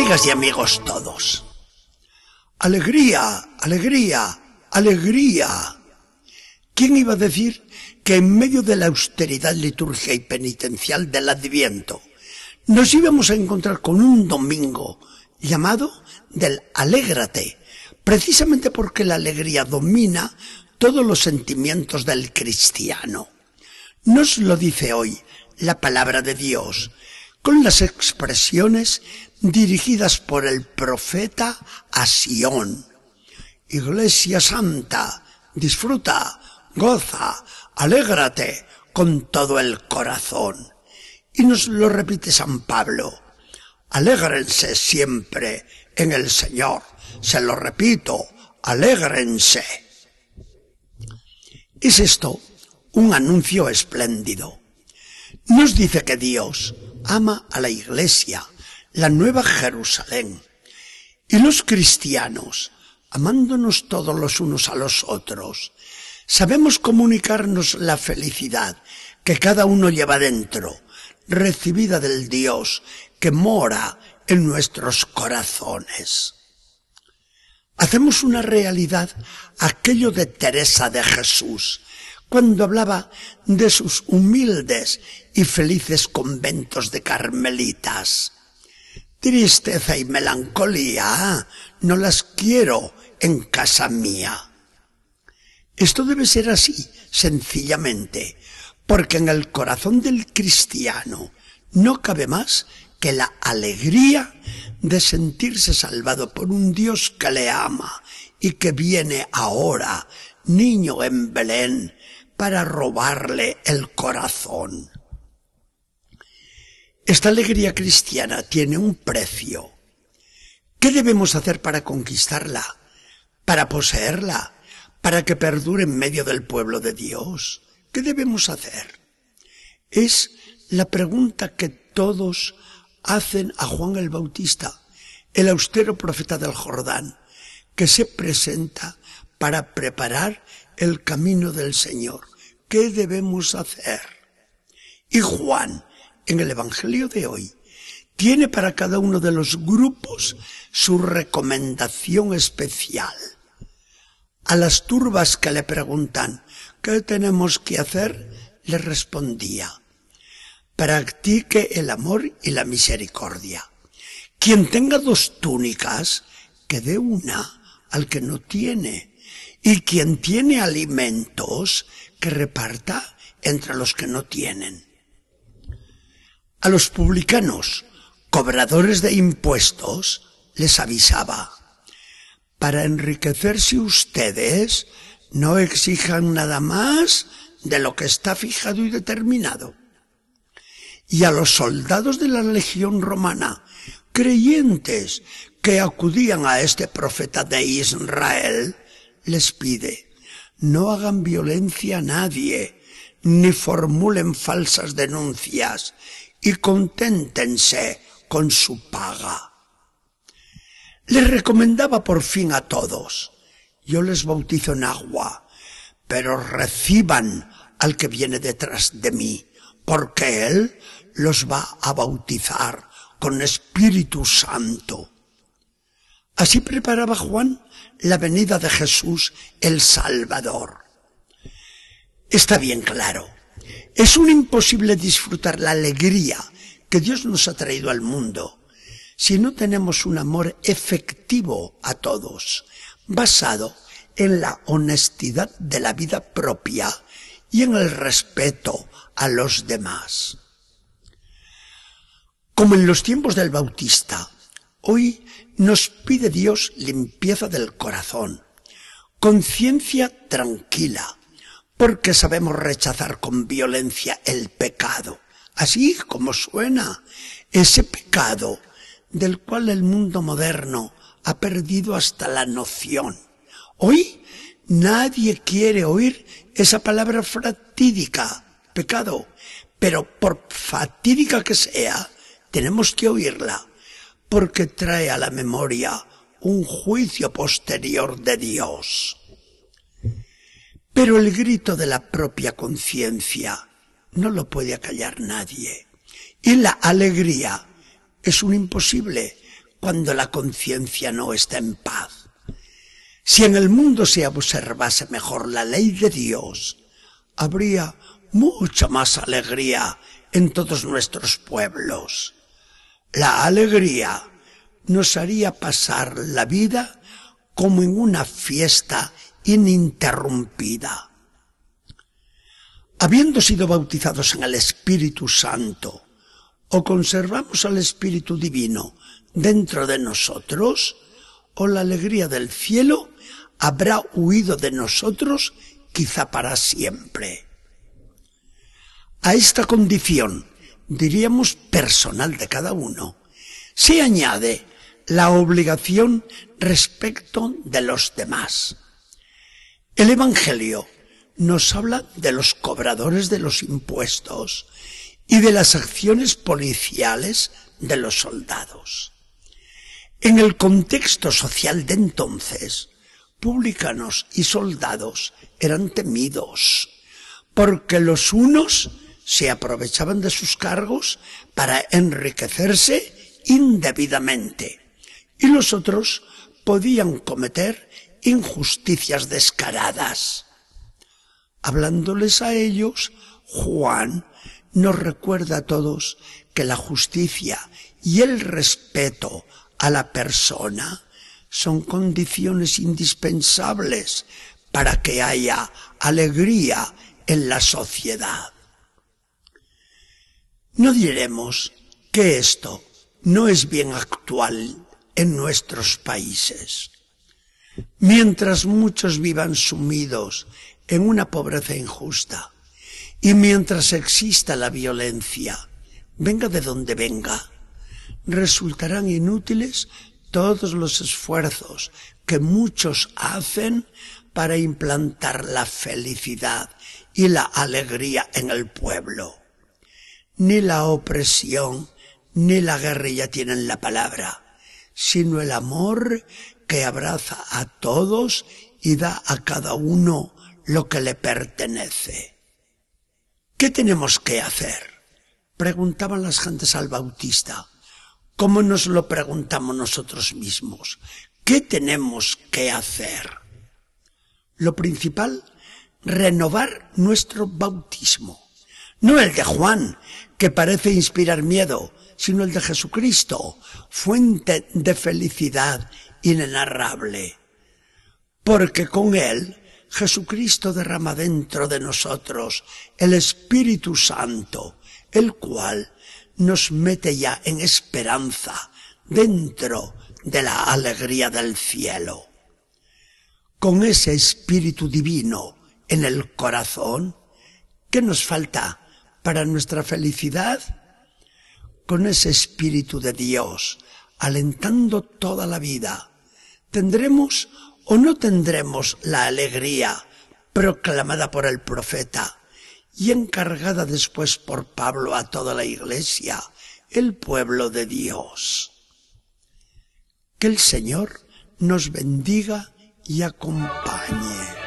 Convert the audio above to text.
Amigas y amigos todos. Alegría, alegría, alegría. ¿Quién iba a decir que en medio de la austeridad liturgia y penitencial del Adviento nos íbamos a encontrar con un domingo llamado del Alégrate, precisamente porque la alegría domina todos los sentimientos del cristiano. Nos lo dice hoy la palabra de Dios, con las expresiones dirigidas por el profeta a. Iglesia Santa, disfruta, goza, alégrate con todo el corazón. Y nos lo repite San Pablo. Alégrense siempre en el Señor. Se lo repito, alégrense. Es esto un anuncio espléndido. Nos dice que Dios ama a la Iglesia, la Nueva Jerusalén. Y los cristianos, amándonos todos los unos a los otros, sabemos comunicarnos la felicidad que cada uno lleva dentro, recibida del Dios que mora en nuestros corazones. Hacemos una realidad aquello de Teresa de Jesús, cuando hablaba de sus humildes y felices conventos de carmelitas. Tristeza y melancolía no las quiero en casa mía. Esto debe ser así, sencillamente, porque en el corazón del cristiano no cabe más que la alegría de sentirse salvado por un Dios que le ama y que viene ahora, niño en Belén, para robarle el corazón. Esta alegría cristiana tiene un precio. ¿Qué debemos hacer para conquistarla? ¿Para poseerla? ¿Para que perdure en medio del pueblo de Dios? ¿Qué debemos hacer? Es la pregunta que todos hacen a Juan el Bautista, el austero profeta del Jordán, que se presenta para preparar el camino del Señor. ¿Qué debemos hacer? Y Juan, en el Evangelio de hoy, tiene para cada uno de los grupos su recomendación especial. A las turbas que le preguntan, ¿qué tenemos que hacer? le respondía, practique el amor y la misericordia. Quien tenga dos túnicas, que dé una al que no tiene. Y quien tiene alimentos, que reparta entre los que no tienen. A los publicanos, cobradores de impuestos, les avisaba, para enriquecerse ustedes, no exijan nada más de lo que está fijado y determinado y a los soldados de la legión romana, creyentes que acudían a este profeta de Israel, les pide, no hagan violencia a nadie, ni formulen falsas denuncias, y conténtense con su paga. Les recomendaba por fin a todos, yo les bautizo en agua, pero reciban al que viene detrás de mí, porque él los va a bautizar con Espíritu Santo. Así preparaba Juan la venida de Jesús el Salvador. Está bien claro, es un imposible disfrutar la alegría que Dios nos ha traído al mundo si no tenemos un amor efectivo a todos, basado en la honestidad de la vida propia y en el respeto a los demás. Como en los tiempos del Bautista, hoy nos pide Dios limpieza del corazón, conciencia tranquila, porque sabemos rechazar con violencia el pecado, así como suena, ese pecado del cual el mundo moderno ha perdido hasta la noción. Hoy nadie quiere oír esa palabra fatídica, pecado, pero por fatídica que sea, tenemos que oírla porque trae a la memoria un juicio posterior de Dios. Pero el grito de la propia conciencia no lo puede acallar nadie. Y la alegría es un imposible cuando la conciencia no está en paz. Si en el mundo se observase mejor la ley de Dios, habría mucha más alegría en todos nuestros pueblos. La alegría nos haría pasar la vida como en una fiesta ininterrumpida. Habiendo sido bautizados en el Espíritu Santo, o conservamos al Espíritu Divino dentro de nosotros, o la alegría del cielo habrá huido de nosotros quizá para siempre. A esta condición, diríamos personal de cada uno, se añade la obligación respecto de los demás. El Evangelio nos habla de los cobradores de los impuestos y de las acciones policiales de los soldados. En el contexto social de entonces, publicanos y soldados eran temidos, porque los unos se aprovechaban de sus cargos para enriquecerse indebidamente y los otros podían cometer injusticias descaradas. Hablándoles a ellos, Juan nos recuerda a todos que la justicia y el respeto a la persona son condiciones indispensables para que haya alegría en la sociedad. No diremos que esto no es bien actual en nuestros países. Mientras muchos vivan sumidos en una pobreza injusta y mientras exista la violencia, venga de donde venga, resultarán inútiles todos los esfuerzos que muchos hacen para implantar la felicidad y la alegría en el pueblo. Ni la opresión ni la guerrilla tienen la palabra sino el amor que abraza a todos y da a cada uno lo que le pertenece. ¿Qué tenemos que hacer? Preguntaban las gentes al Bautista. ¿Cómo nos lo preguntamos nosotros mismos? ¿Qué tenemos que hacer? Lo principal, renovar nuestro bautismo. No el de Juan, que parece inspirar miedo, sino el de Jesucristo, fuente de felicidad inenarrable. Porque con Él Jesucristo derrama dentro de nosotros el Espíritu Santo, el cual nos mete ya en esperanza dentro de la alegría del cielo. Con ese Espíritu Divino en el corazón, ¿qué nos falta para nuestra felicidad? con ese Espíritu de Dios, alentando toda la vida, ¿tendremos o no tendremos la alegría proclamada por el profeta y encargada después por Pablo a toda la iglesia, el pueblo de Dios? Que el Señor nos bendiga y acompañe.